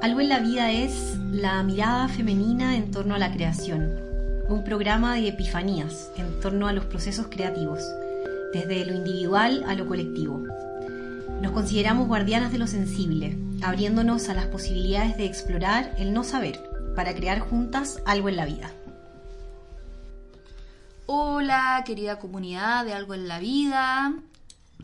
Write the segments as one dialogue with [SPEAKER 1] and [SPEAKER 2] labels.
[SPEAKER 1] Algo en la vida es la mirada femenina en torno a la creación, un programa de epifanías en torno a los procesos creativos, desde lo individual a lo colectivo. Nos consideramos guardianas de lo sensible, abriéndonos a las posibilidades de explorar el no saber para crear juntas algo en la vida.
[SPEAKER 2] Hola, querida comunidad de Algo en la Vida,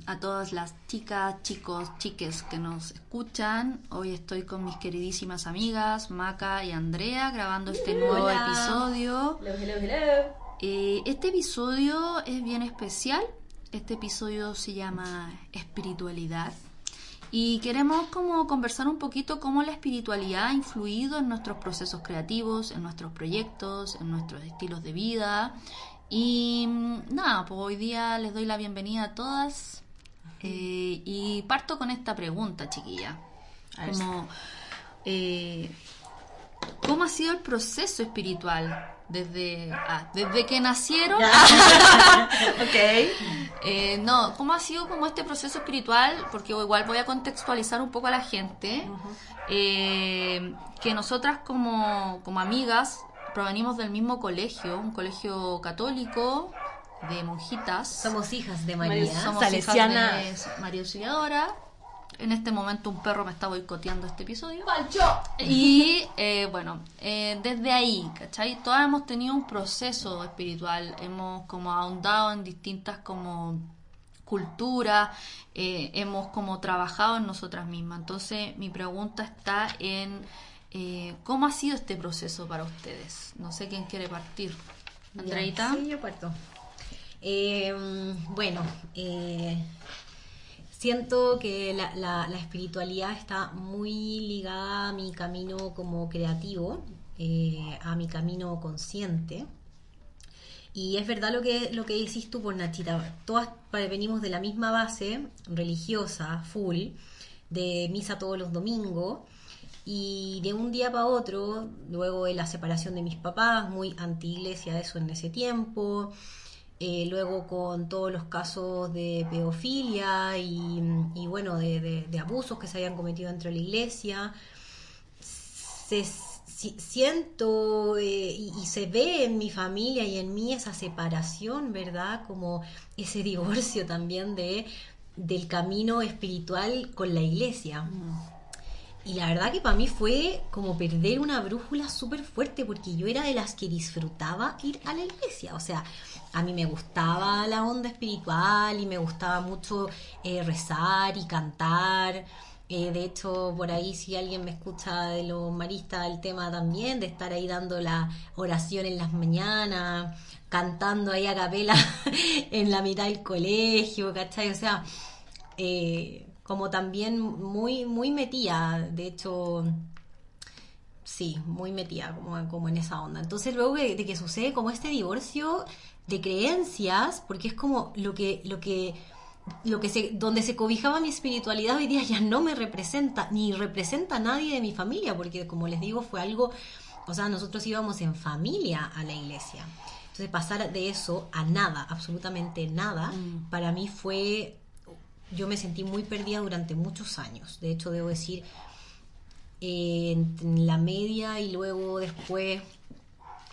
[SPEAKER 2] a todas las chicas, chicos, chiques que nos escuchan. Hoy estoy con mis queridísimas amigas Maca y Andrea grabando este nuevo episodio. Eh, este episodio es bien especial. Este episodio se llama Espiritualidad. Y queremos como conversar un poquito cómo la espiritualidad ha influido en nuestros procesos creativos, en nuestros proyectos, en nuestros estilos de vida. Y mm, nada, pues hoy día les doy la bienvenida a todas eh, y parto con esta pregunta, chiquilla. Como, eh, ¿Cómo ha sido el proceso espiritual desde, ah, desde que nacieron? ok. Eh, no, ¿cómo ha sido como este proceso espiritual? Porque igual voy a contextualizar un poco a la gente. que nosotras como, como amigas provenimos del mismo colegio, un colegio católico, de monjitas.
[SPEAKER 1] Somos hijas de María.
[SPEAKER 2] Somos Salesiana. hijas de María Auxiliadora. En este momento un perro me está boicoteando este episodio.
[SPEAKER 3] ¡Pancho!
[SPEAKER 2] Y eh, bueno, eh, desde ahí, ¿cachai? Todas hemos tenido un proceso espiritual. Hemos como ahondado en distintas como culturas. Eh, hemos como trabajado en nosotras mismas. Entonces mi pregunta está en cómo ha sido este proceso para ustedes. No sé quién quiere partir. Andreita.
[SPEAKER 1] Sí, yo parto. Em, bueno, eh, siento que la, espiritualidad está muy ligada a mi camino como creativo, eh, a mi camino consciente. Y es verdad lo que, lo que decís tú, por pues, Nachita. Todas venimos de la misma base religiosa, full, de misa todos los domingos. Y de un día para otro, luego de la separación de mis papás, muy anti-iglesia eso en ese tiempo, eh, luego con todos los casos de pedofilia y, bueno, de, abusos que se habían cometido dentro de la iglesia. Se, siento eh, y, se ve en mi familia y en mí esa separación, ¿verdad? Como ese divorcio también de, del camino espiritual con la iglesia. Y la verdad que para mí fue como perder una brújula súper fuerte porque yo era de las que disfrutaba ir a la iglesia. O sea, a mí me gustaba la onda espiritual y me gustaba mucho eh, rezar y cantar. Eh, de hecho, por ahí si alguien me escucha de los maristas, el tema también de estar ahí dando la oración en las mañanas, cantando ahí a capela en la mitad del colegio, ¿cachai? O sea, eh, como también muy, muy metida, de hecho, sí, muy metida como, como en esa onda. Entonces luego de que sucede como este divorcio, de creencias, porque es como lo que, lo que, lo que se, donde se cobijaba mi espiritualidad hoy día ya no me representa, ni representa a nadie de mi familia, porque como les digo, fue algo, o sea, nosotros íbamos en familia a la iglesia. Entonces pasar de eso a nada, absolutamente nada, mm. para mí fue, yo me sentí muy perdida durante muchos años. De hecho, debo decir, en la media y luego después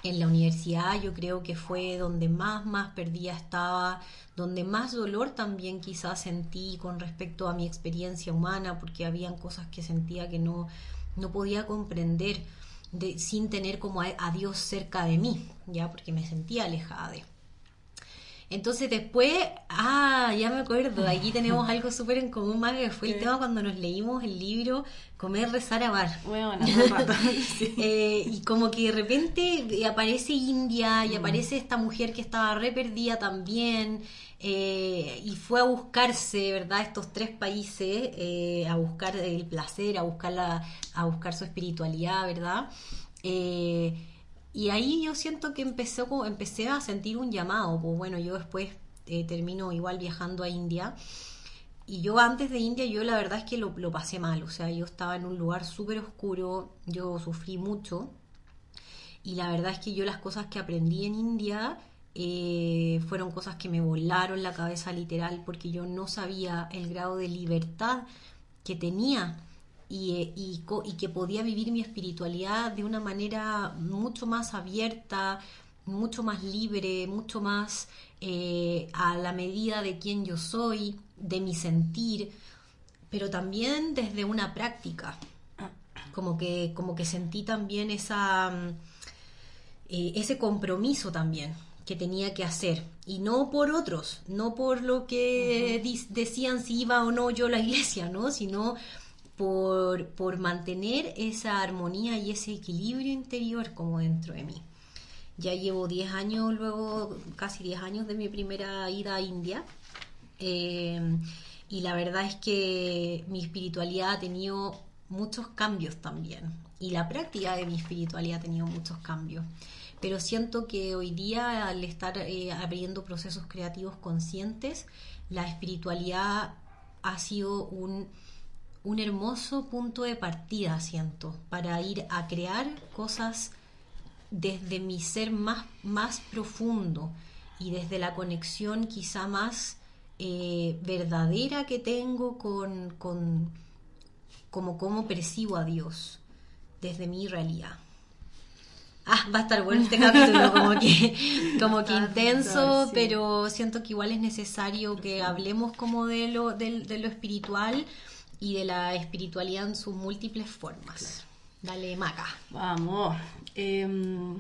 [SPEAKER 1] en la universidad yo creo que fue donde más, más perdida estaba, donde más dolor también quizás sentí con respecto a mi experiencia humana, porque habían cosas que sentía que no, no podía comprender de, sin tener como a Dios cerca de mí, ya porque me sentía alejada de. Entonces después, ah, ya me acuerdo, aquí tenemos algo súper en común, más que fue el tema cuando nos leímos el libro Comer, Rezar, Amar.
[SPEAKER 3] Bueno,
[SPEAKER 1] eh, y como que de repente aparece India y mm. aparece esta mujer que estaba re perdida también. Eh, y fue a buscarse, ¿verdad? Estos tres países, eh, a buscar el placer, a buscar, la, a buscar su espiritualidad, ¿verdad? Y ahí yo siento que empezó, empecé a sentir un llamado. Pues bueno, yo después eh, termino igual viajando a India. Y yo antes de India, yo la verdad es que lo, lo pasé mal. O sea, yo estaba en un lugar súper oscuro, yo sufrí mucho. Y la verdad es que yo las cosas que aprendí en India eh, fueron cosas que me volaron la cabeza literal porque yo no sabía el grado de libertad que tenía y, y, y, que podía vivir mi espiritualidad de una manera mucho más abierta, mucho más libre, mucho más eh, a la medida de quién yo soy, de mi sentir, pero también desde una práctica. Como que, como que sentí también esa, mm, eh, ese compromiso también que tenía que hacer. Y no por otros, no por lo que decían si iba o no yo a la iglesia, ¿no? Sino por, por mantener esa armonía y ese equilibrio interior como dentro de mí. Ya llevo 10 años, luego casi 10 años de mi primera ida a India. Eh, y la verdad es que mi espiritualidad ha tenido muchos cambios también. Y la práctica de mi espiritualidad ha tenido muchos cambios. Pero siento que hoy día, al estar eh, abriendo procesos creativos conscientes, la espiritualidad ha sido un, un hermoso punto de partida, siento, para ir a crear cosas desde mi ser más, más profundo y desde la conexión quizá más eh, verdadera que tengo con, con como cómo percibo a Dios desde mi realidad. Ah, va a estar bueno este capítulo, como que, como que intenso, pero siento que igual es necesario que hablemos como de lo, de, de lo espiritual y de la espiritualidad en sus múltiples formas. Dale, Maca.
[SPEAKER 3] Vamos. Em,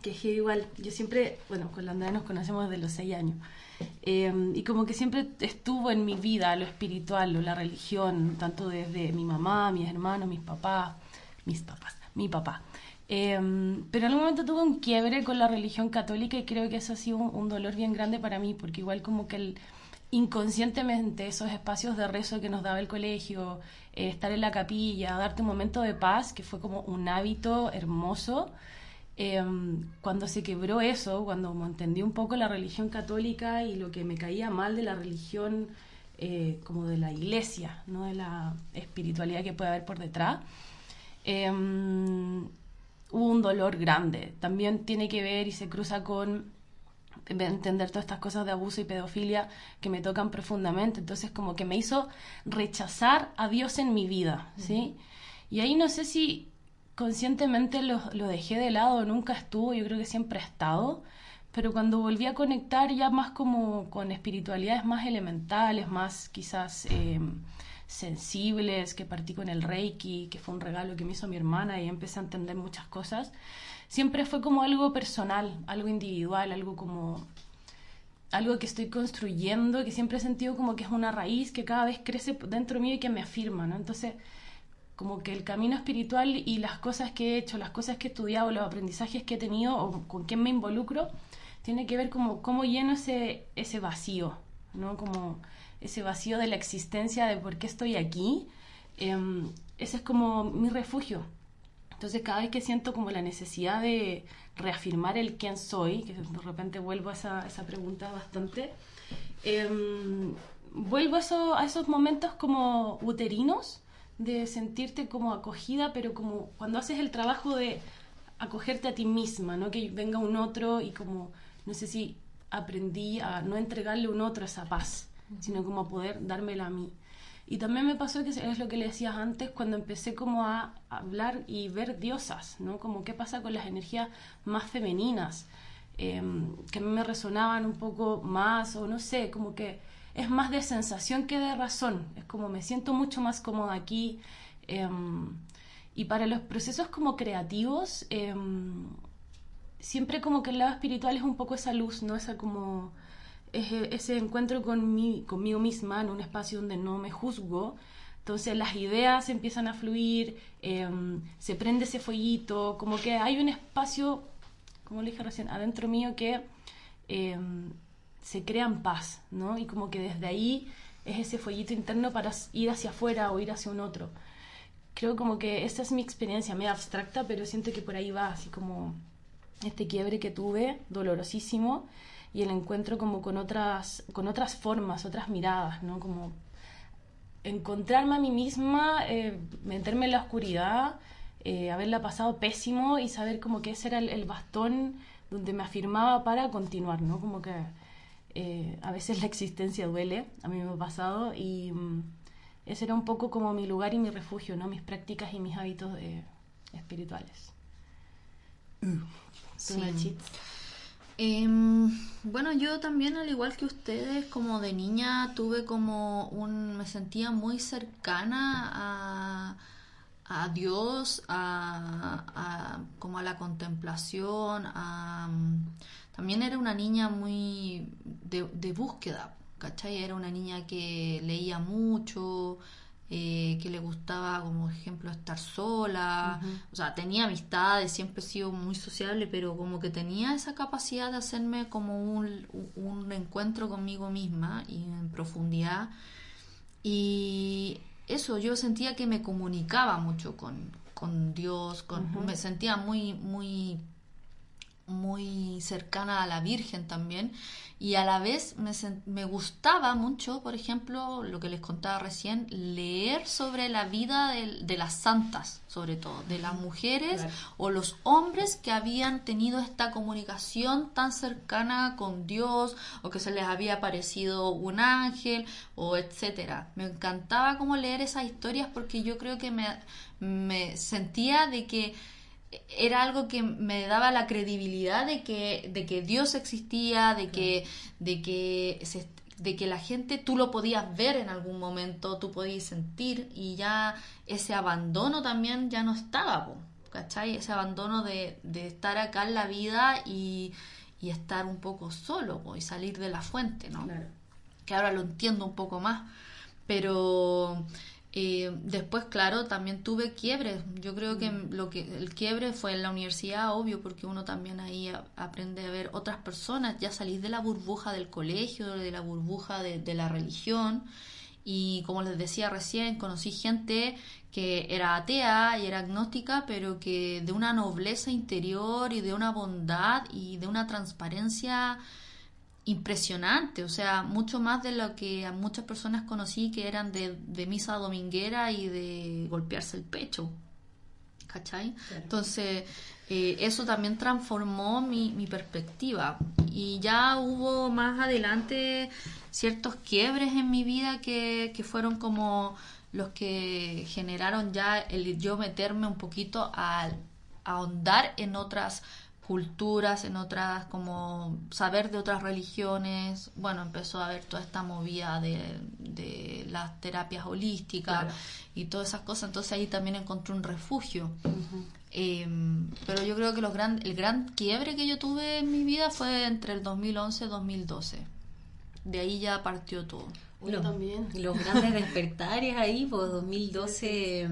[SPEAKER 3] que es igual, yo siempre, bueno, con la Andrea nos conocemos desde los seis años. Em, y como que siempre estuvo en mi vida lo espiritual o la religión, tanto desde mi mamá, mis hermanos, mis papás, mis papás, mi papá. Em, pero en algún momento tuve un quiebre con la religión católica y creo que eso ha sido un dolor bien grande para mí, porque igual como que el, inconscientemente esos espacios de rezo que nos daba el colegio, eh, estar en la capilla, darte un momento de paz, que fue como un hábito hermoso. Em, cuando se quebró eso, cuando entendí un poco la religión católica y lo que me caía mal de la religión eh, como de la iglesia, no de la espiritualidad que puede haber por detrás, em, hubo un dolor grande. También tiene que ver y se cruza con entender todas estas cosas de abuso y pedofilia que me tocan profundamente. Entonces, como que me hizo rechazar a Dios en mi vida, ¿sí? Y ahí no sé si conscientemente lo, lo dejé de lado, nunca estuvo, yo creo que siempre ha estado, pero cuando volví a conectar ya más como con espiritualidades más elementales, más quizás eh, sensibles, que partí con el Reiki, que fue un regalo que me hizo mi hermana y empecé a entender muchas cosas, siempre fue como algo personal, algo individual, algo como algo que estoy construyendo, que siempre he sentido como que es una raíz que cada vez crece dentro mío y que me afirma, ¿no? Entonces, como que el camino espiritual y las cosas que he hecho, las cosas que he estudiado, los aprendizajes que he tenido o con quién me involucro, tiene que ver como cómo lleno ese, ese vacío, ¿no? Como ese vacío de la existencia, de por qué estoy aquí. Em, ese es como mi refugio, entonces cada vez que siento como la necesidad de reafirmar el quién soy, que de repente vuelvo a esa, esa pregunta bastante, em, vuelvo a, eso, a esos momentos como uterinos de sentirte como acogida, pero como cuando haces el trabajo de acogerte a ti misma, no que venga un otro y como, no sé si aprendí a no entregarle a un otro esa paz, sino como a poder dármela a mí. Y también me pasó que es lo que le decías antes, cuando empecé como a hablar y ver diosas, ¿no? Como qué pasa con las energías más femeninas, em, que a mí me resonaban un poco más, o no sé, como que es más de sensación que de razón, es como me siento mucho más cómoda aquí. Em, y para los procesos como creativos, em, siempre como que el lado espiritual es un poco esa luz, ¿no? Esa como ese encuentro con mi, conmigo misma en un espacio donde no me juzgo. Entonces las ideas empiezan a fluir, em, se prende ese fueguito, como que hay un espacio, como le dije recién, adentro mío que em, se crea en paz, ¿no? Y como que desde ahí es ese fueguito interno para ir hacia afuera o ir hacia un otro. Creo como que esa es mi experiencia, medio abstracta, pero siento que por ahí va, así como este quiebre que tuve, dolorosísimo, y el encuentro como con otras, con otras formas, otras miradas, ¿no? Como encontrarme a mí misma, eh, meterme en la oscuridad, eh, haberla pasado pésimo y saber como que ese era el, bastón donde me afirmaba para continuar, ¿no? Como que eh, a veces la existencia duele, a mí me ha pasado y, ese era un poco como mi lugar y mi refugio, ¿no? Mis prácticas y mis hábitos espirituales.
[SPEAKER 2] Sí. Em, bueno, yo también, al igual que ustedes, como de niña tuve como un, me sentía muy cercana a, a Dios, a, a- como a la contemplación, a, también era una niña muy de, de búsqueda, ¿cachai? Era una niña que leía mucho, eh, que le gustaba, como ejemplo, estar sola, o sea, tenía amistades, siempre he sido muy sociable, pero como que tenía esa capacidad de hacerme como un, un encuentro conmigo misma y en profundidad. Y eso, yo sentía que me comunicaba mucho con, con Dios, con, me sentía muy, muy, muy cercana a la Virgen también. Y a la vez me, me gustaba mucho, por ejemplo, lo que les contaba recién, leer sobre la vida de, de las santas, sobre todo, de las mujeres
[SPEAKER 3] Claro.
[SPEAKER 2] o los hombres que habían tenido esta comunicación tan cercana con Dios o que se les había aparecido un ángel o etcétera. Me encantaba como leer esas historias porque yo creo que me, me sentía de que era algo que me daba la credibilidad de que, de que Dios existía, de que, de que se- de que la gente tú lo podías ver en algún momento, tú podías sentir y ya ese abandono también ya no estaba, ¿cachai? Ese abandono de, de estar acá en la vida y, y estar un poco solo po, y salir de la fuente, ¿no?
[SPEAKER 3] Claro.
[SPEAKER 2] que ahora lo entiendo un poco más. Pero eh, después, claro, también tuve quiebres. Yo creo que lo que el quiebre fue en la universidad, obvio, porque uno también ahí a- aprende a ver otras personas. Ya salís de la burbuja del colegio, de la burbuja de, de la religión. Y como les decía recién, conocí gente que era atea y era agnóstica, pero que de una nobleza interior y de una bondad y de una transparencia impresionante, o sea, mucho más de lo que a muchas personas conocí que eran de, de misa dominguera y de golpearse el pecho. ¿Cachai? Entonces, eh, eso también transformó mi, mi perspectiva. Y ya hubo más adelante ciertos quiebres en mi vida que, que fueron como los que generaron ya el yo meterme un poquito a, a ahondar en otras culturas, en otras, como saber de otras religiones. Bueno, empezó a haber toda esta movida de, de las terapias holísticas
[SPEAKER 3] Claro.
[SPEAKER 2] y todas esas cosas. Entonces ahí también encontré un refugio. Eh, pero yo creo que los gran, el gran quiebre que yo tuve en mi vida fue entre el 2011 y 2012. De ahí ya partió todo.
[SPEAKER 3] Yo
[SPEAKER 1] Los-
[SPEAKER 3] también.
[SPEAKER 1] Los grandes despertares ahí, pues 2012,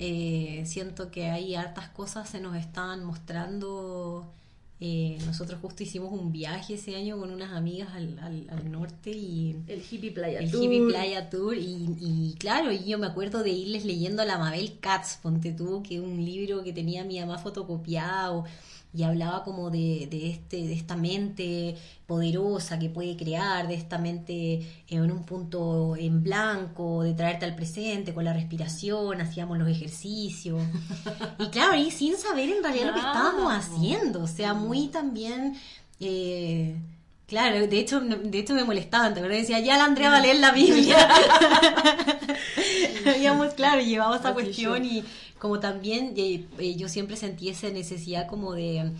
[SPEAKER 1] eh, siento que hay hartas cosas se nos están mostrando. Eh, nosotros justo hicimos un viaje ese año con unas amigas al, al, al norte y
[SPEAKER 3] El hippie playa.
[SPEAKER 1] el
[SPEAKER 3] tour.
[SPEAKER 1] Hippie Playa Tour y, y claro, yo me acuerdo de irles leyendo a la Mabel Katz, ponte tú, que es un libro que tenía mi mamá fotocopiado y hablaba como de, de este de esta mente poderosa que puede crear, de esta mente en un punto en blanco, de traerte al presente con la respiración, hacíamos los ejercicios. Y claro, y sin saber en realidad lo que estábamos haciendo, o sea, muy también eh, Claro, de hecho, de hecho me molestaban. Decía, ya la Andrea va a leer la Biblia. Habíamos, claro, llevado esa cuestión y como también eh, eh, yo siempre sentí esa necesidad como de,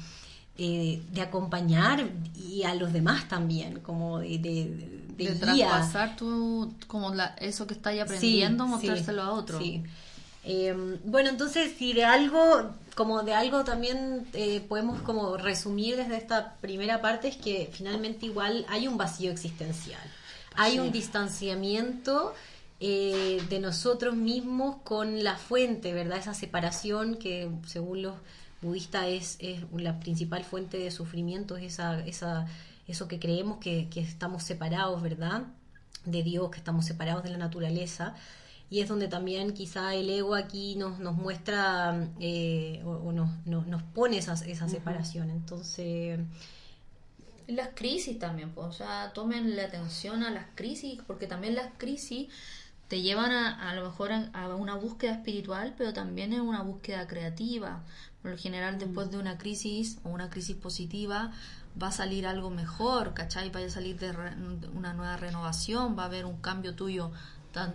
[SPEAKER 1] eh, de acompañar y a los demás también, como de, de, de,
[SPEAKER 2] de
[SPEAKER 1] guía.
[SPEAKER 2] traspasar tu, como la, eso que estáis aprendiendo,
[SPEAKER 1] Sí,
[SPEAKER 2] mostrárselo
[SPEAKER 1] sí,
[SPEAKER 2] a otro.
[SPEAKER 1] sí. Eh, bueno, entonces, si de algo, como de algo también eh, podemos como resumir desde esta primera parte, es que finalmente igual hay un vacío existencial. Hay un distanciamiento eh, de nosotros mismos con la fuente, ¿verdad? Esa separación que según los budistas es, es la principal fuente de sufrimiento, es esa, esa, eso que creemos que, que estamos separados, ¿verdad? De Dios, que estamos separados de la naturaleza. Y es donde también quizá el ego aquí nos, nos muestra eh, o, o nos, nos, nos pone esa, esa separación. Entonces,
[SPEAKER 2] las crisis también, pues, o sea, tomen la atención a las crisis, porque también las crisis te llevan a, a lo mejor a, a una búsqueda espiritual, pero también es una búsqueda creativa. Por lo general, después de una crisis o una crisis positiva, va a salir algo mejor, ¿cachai? Va a salir de, re- una nueva renovación, va a haber un cambio tuyo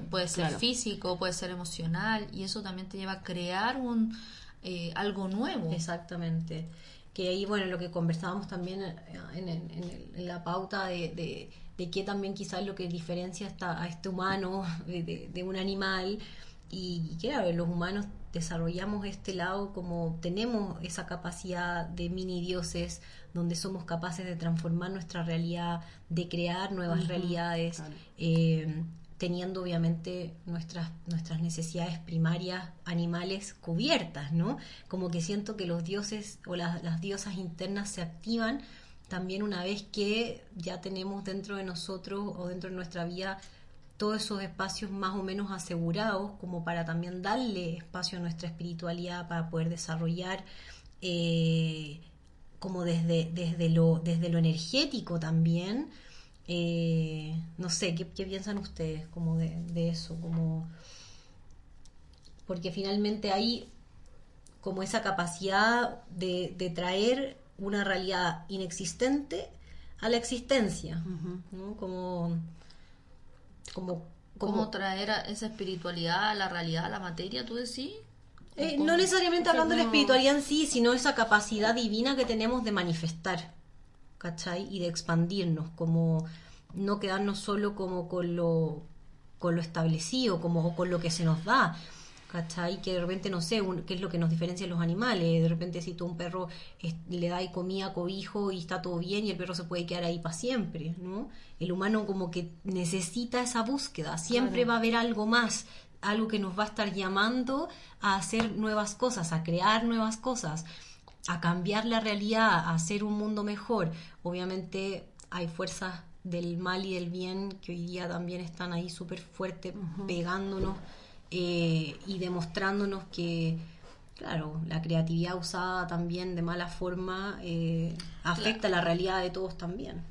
[SPEAKER 2] puede ser
[SPEAKER 3] Claro.
[SPEAKER 2] físico, puede ser emocional, y eso también te lleva a crear un eh, algo nuevo.
[SPEAKER 1] Exactamente. Que ahí, bueno, lo que conversábamos también eh, en, en- en el- en la pauta de, de, de que también quizás lo que diferencia esta- a este humano de, de- de un animal y, y claro, los humanos desarrollamos este lado como tenemos esa capacidad de mini dioses donde somos capaces de transformar nuestra realidad, de crear nuevas realidades,
[SPEAKER 3] claro.
[SPEAKER 1] eh, teniendo obviamente nuestras, nuestras necesidades primarias animales cubiertas, ¿no? Como que siento que los dioses o las, las diosas internas se activan también una vez que ya tenemos dentro de nosotros o dentro de nuestra vida todos esos espacios más o menos asegurados como para también darle espacio a nuestra espiritualidad para poder desarrollar eh, como desde, desde, lo, desde lo energético también eh, no sé, ¿qué, piensan ustedes como de, eso? Como... Porque finalmente hay como esa capacidad de traer una realidad inexistente a la existencia, ¿no? Como... Como,
[SPEAKER 2] ¿Cómo
[SPEAKER 1] como
[SPEAKER 2] traer a esa espiritualidad a la realidad, a la materia, tú decís?
[SPEAKER 1] eh, no necesariamente hablando de la espiritualidad en sí, sino esa capacidad divina que tenemos de manifestar, ¿cachai? Y de expandirnos, como no quedarnos solo como con lo, con lo establecido, como con lo que se nos da, ¿cachai? Que de repente, no sé, un- qué es lo que nos diferencia de los animales, de repente si tú a un perro es- le das comida, cobijo y está todo bien y el perro se puede quedar ahí para siempre, ¿no? El humano como que necesita esa búsqueda, siempre
[SPEAKER 3] Claro.
[SPEAKER 1] va a haber algo más, algo que nos va a estar llamando a hacer nuevas cosas, a crear nuevas cosas, a cambiar la realidad, a hacer un mundo mejor. Obviamente hay fuerzas del mal y del bien que hoy día también están ahí súper fuertes, pegándonos eh, y demostrándonos que, claro, la creatividad usada también de mala forma eh, afecta la realidad de todos también.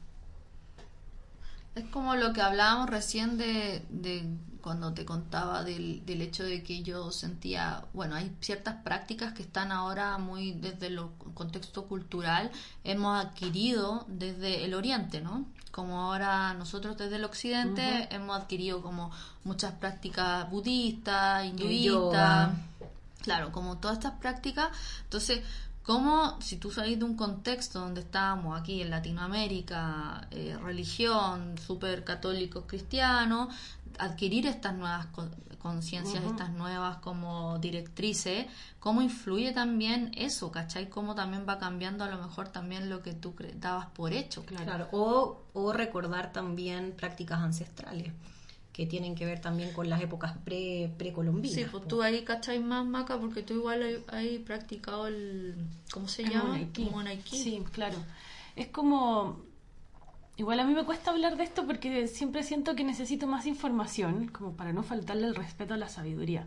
[SPEAKER 2] Es como lo que hablábamos recién de, de cuando te contaba del, del hecho de que yo sentía, bueno, hay ciertas prácticas que están ahora muy desde el contexto cultural, hemos adquirido desde el oriente, ¿no? Como ahora nosotros desde el occidente hemos adquirido como muchas prácticas budistas, hinduistas. Claro, como todas estas prácticas. Entonces, ¿cómo si tú salís de un contexto donde estábamos aquí en Latinoamérica, eh, religión, súper católico, cristiano, adquirir estas nuevas con- conciencias, estas nuevas como directrices, cómo influye también eso, ¿cachai? Cómo también va cambiando a lo mejor también lo que tú dabas por hecho.
[SPEAKER 1] Claro, O, o recordar también prácticas ancestrales que tienen que ver también con las épocas pre precolombinas.
[SPEAKER 2] Sí, pues tú ahí cachai más, Maca, porque tú igual hay, practicado el... ¿Cómo se
[SPEAKER 3] El
[SPEAKER 2] llama?
[SPEAKER 3] Monaikí. Sí, claro. Es como... Igual a mí me cuesta hablar de esto porque siempre siento que necesito más información, como para no faltarle el respeto a la sabiduría.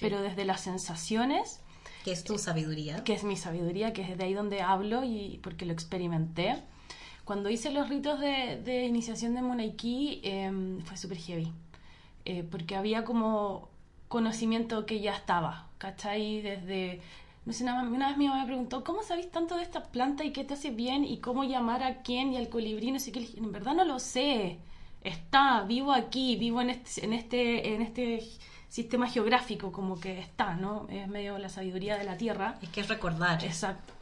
[SPEAKER 3] Pero desde las sensaciones,
[SPEAKER 1] Que es tu sabiduría.
[SPEAKER 3] que es mi sabiduría, que es de ahí donde hablo y porque lo experimenté. Cuando hice los ritos de, de iniciación de Monaikí eh, fue súper heavy, eh, porque había como conocimiento que ya estaba, ¿cachai? Desde, no sé, una, una vez mi mamá me preguntó, ¿cómo sabéis tanto de esta planta y qué te hace bien y cómo llamar a quién y al colibrí? No sé qué, en verdad no lo sé, está, vivo aquí, vivo en este, en este, en este sistema geográfico, como que está, ¿no? Es medio la sabiduría de la tierra.
[SPEAKER 1] Es que es recordar.
[SPEAKER 3] Exacto.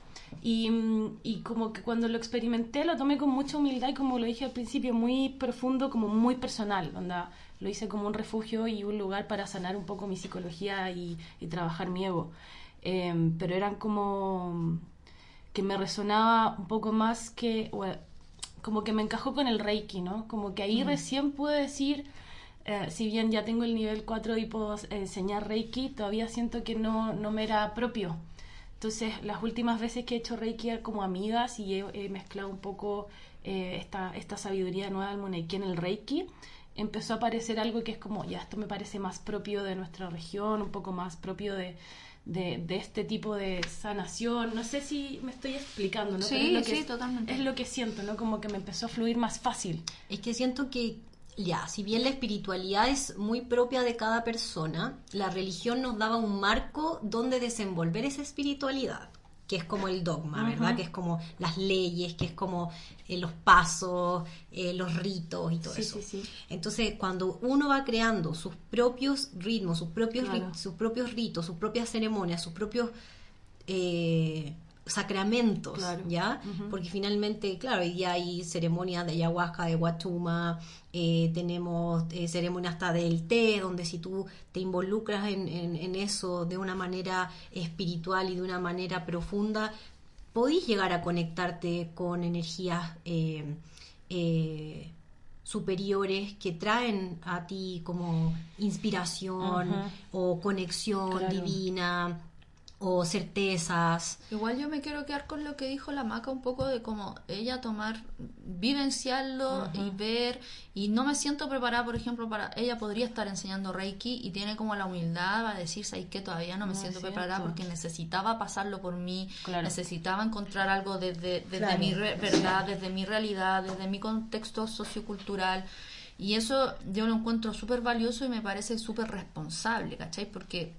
[SPEAKER 3] Y, mm, y como que cuando lo experimenté lo tomé con mucha humildad y como lo dije al principio, muy profundo, como muy personal. Onda, lo hice como un refugio y un lugar para sanar un poco mi psicología y, y trabajar mi ego. Em, pero eran como que me resonaba un poco más que, como que me encajó con el Reiki, ¿no? Como que ahí recién pude decir, eh, si bien ya tengo el nivel 4 y puedo enseñar Reiki, todavía siento que no, no me era propio. Entonces, las últimas veces que he hecho Reiki como amigas y he, he mezclado un poco eh, esta, esta sabiduría nueva del Monaiki en el Reiki, empezó a aparecer algo que es como, ya, esto me parece más propio de nuestra región, un poco más propio de, de, de este tipo de sanación. No sé si me estoy explicando, ¿no?
[SPEAKER 2] Sí,
[SPEAKER 3] Pero es lo que,
[SPEAKER 2] sí, totalmente.
[SPEAKER 3] Es lo que siento, ¿no? Como que me empezó a fluir más fácil.
[SPEAKER 1] Es que siento que, ya, si bien la espiritualidad es muy propia de cada persona, la religión nos daba un marco donde desenvolver esa espiritualidad. Que es como el dogma, ¿verdad? Que es como las leyes, que es como eh, los pasos, eh, los ritos y todo eso. Entonces, cuando uno va creando sus propios ritmos, sus propios, sus propios ritos, sus propias ceremonias, sus propios eh, sacramentos, ¿ya? Porque finalmente, claro, hoy día hay ceremonias de ayahuasca, de guatuma, eh, tenemos eh, ceremonias hasta del té, donde si tú te involucras en, en, eso de una manera espiritual y de una manera profunda, podés llegar a conectarte con energías eh, superiores que traen a ti como inspiración o conexión divina o certezas.
[SPEAKER 2] Igual yo me quiero quedar con lo que dijo la maca un poco de cómo ella tomar, vivenciarlo y ver, y no me siento preparada, por ejemplo, para, ella podría estar enseñando Reiki y tiene como la humildad a decir, ¿sabes que Todavía no me siento preparada porque necesitaba pasarlo por mí, necesitaba encontrar algo desde, desde mi verdad, desde mi realidad, desde mi contexto sociocultural. Y eso yo lo encuentro súper valioso y me parece súper responsable, ¿cachai? Porque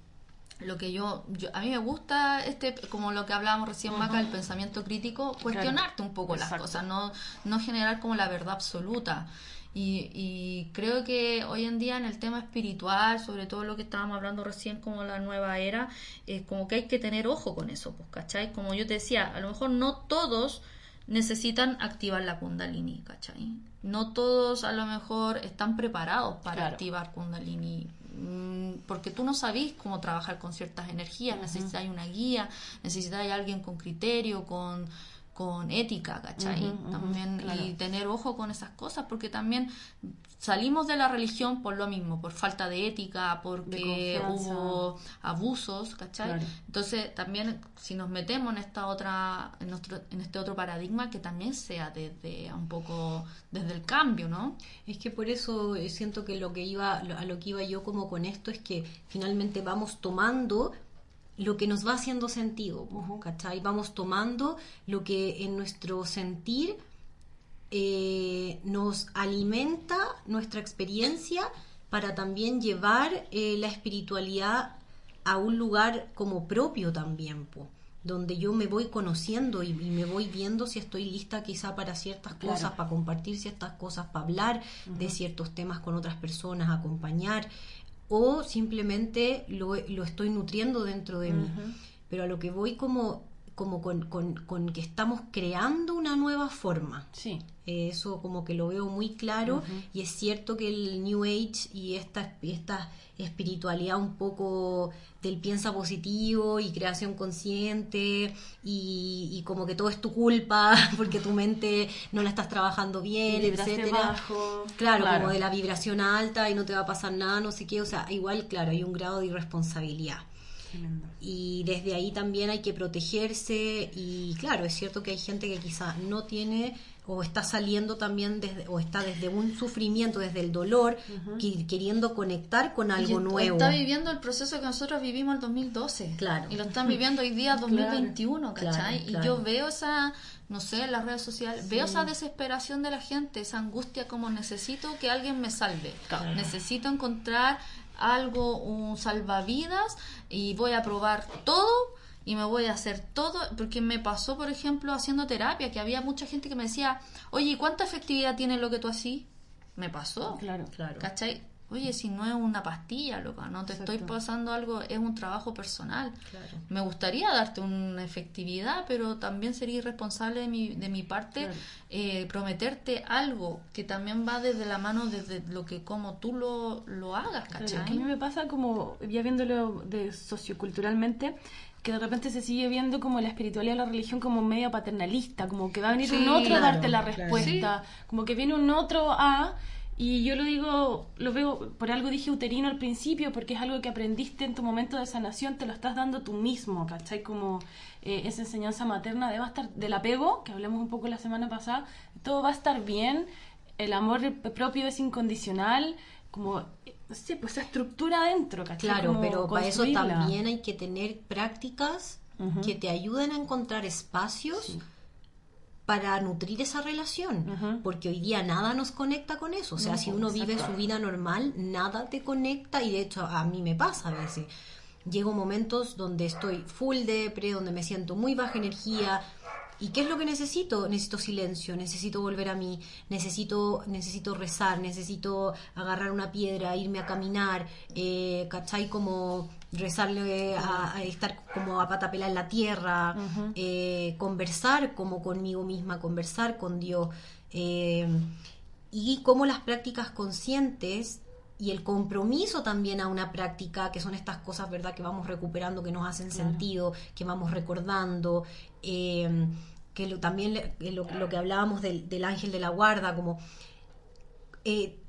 [SPEAKER 2] lo que yo, a mí me gusta este como lo que hablábamos recién Maca el pensamiento crítico cuestionarte un poco las cosas no no generar como la verdad absoluta. Y, y, creo que hoy en día en el tema espiritual sobre todo lo que estábamos hablando recién como la nueva era es como que hay que tener ojo con eso pues ¿cachai? como yo te decía a lo mejor no todos necesitan activar la kundalini ¿cachai? no todos a lo mejor están preparados para activar kundalini porque tú no sabes cómo trabajar con ciertas energías, necesitas una guía, necesitas alguien con criterio, con, con ética, ¿cachai? también y tener ojo con esas cosas, porque también salimos de la religión por lo mismo, por falta de ética, porque hubo abusos, ¿cachai? Entonces también si nos metemos en esta otra, en, nuestro, en este otro paradigma, que también sea desde un poco desde el cambio, ¿no?
[SPEAKER 1] Es que por eso eh, siento que lo que iba, a lo que iba yo como con esto es que finalmente vamos tomando lo que nos va haciendo sentido, ¿cachai? Vamos tomando lo que en nuestro sentir eh, nos alimenta nuestra experiencia para también llevar eh, la espiritualidad a un lugar como propio también, donde yo me voy conociendo y, me voy viendo si estoy lista quizá para ciertas cosas, para compartir ciertas cosas, para hablar de ciertos temas con otras personas, acompañar, o simplemente lo, lo estoy nutriendo dentro de mí. Pero a lo que voy como como con, con, que estamos creando una nueva forma.
[SPEAKER 3] Sí.
[SPEAKER 1] eso como que lo veo muy claro y es cierto que el New Age y esta, esta espiritualidad un poco del piensa positivo y creación consciente y, como que todo es tu culpa porque tu mente no la estás trabajando bien, etcétera. Claro, claro, como de la vibración alta y no te va a pasar nada, no sé qué, o sea, igual, claro, hay un grado de irresponsabilidad. Y desde ahí también hay que protegerse y claro, es cierto que hay gente que quizá no tiene o está saliendo también desde, o está desde un sufrimiento, desde el dolor, queriendo conectar con algo nuevo.
[SPEAKER 2] Está viviendo el proceso que nosotros vivimos en 2012.
[SPEAKER 1] Claro.
[SPEAKER 2] Y lo están viviendo hoy día 2021, ¿cachai? Y yo veo esa, no sé, en las redes sociales, veo esa desesperación de la gente, esa angustia como necesito que alguien me salve. Necesito encontrar algo, un salvavidas y voy a probar todo y me voy a hacer todo, porque me pasó, por ejemplo, haciendo terapia, que había mucha gente que me decía, oye, ¿cuánta efectividad tiene lo que tú así? Me pasó.
[SPEAKER 3] Claro, claro.
[SPEAKER 2] ¿Cachai? Oye, si no es una pastilla, loca, no te estoy pasando algo, es un trabajo personal. Me gustaría darte una efectividad, pero también sería irresponsable de mi, de mi parte eh, prometerte algo que también va desde la mano, desde lo que como tú lo, lo hagas, ¿cachai?
[SPEAKER 3] a mí me pasa como, ya viéndolo de socioculturalmente, que de repente se sigue viendo como la espiritualidad y la religión como medio paternalista, como que va a venir un otro a darte la respuesta, como que viene un otro a y yo lo digo, lo veo, por algo dije uterino al principio, porque es algo que aprendiste en tu momento de sanación, te lo estás dando tú mismo, ¿cachai? Como eh, esa enseñanza materna debe estar, del apego, que hablamos un poco la semana pasada, todo va a estar bien, el amor propio es incondicional, como, no sé, pues esa estructura adentro, ¿cachai?
[SPEAKER 1] Claro, pero para eso también hay que tener prácticas que te ayuden a encontrar espacios para nutrir esa relación, porque hoy día nada nos conecta con eso, o sea, si uno vive su vida normal, nada te conecta y de hecho a mí me pasa a veces. llego momentos donde estoy full depre, donde me siento muy baja energía. ¿Y qué es lo que necesito? Necesito silencio, necesito volver a mí, necesito, necesito rezar, necesito agarrar una piedra, irme a caminar, eh, ¿cachai? Como rezarle a, estar como a pata en la tierra, eh, conversar como conmigo misma, conversar con Dios. Eh, y cómo las prácticas conscientes y el compromiso también a una práctica, que son estas cosas, ¿verdad?, que vamos recuperando, que nos hacen sentido, que vamos recordando, eh, que también lo, que hablábamos del, del, ángel de la guarda, como... Eh,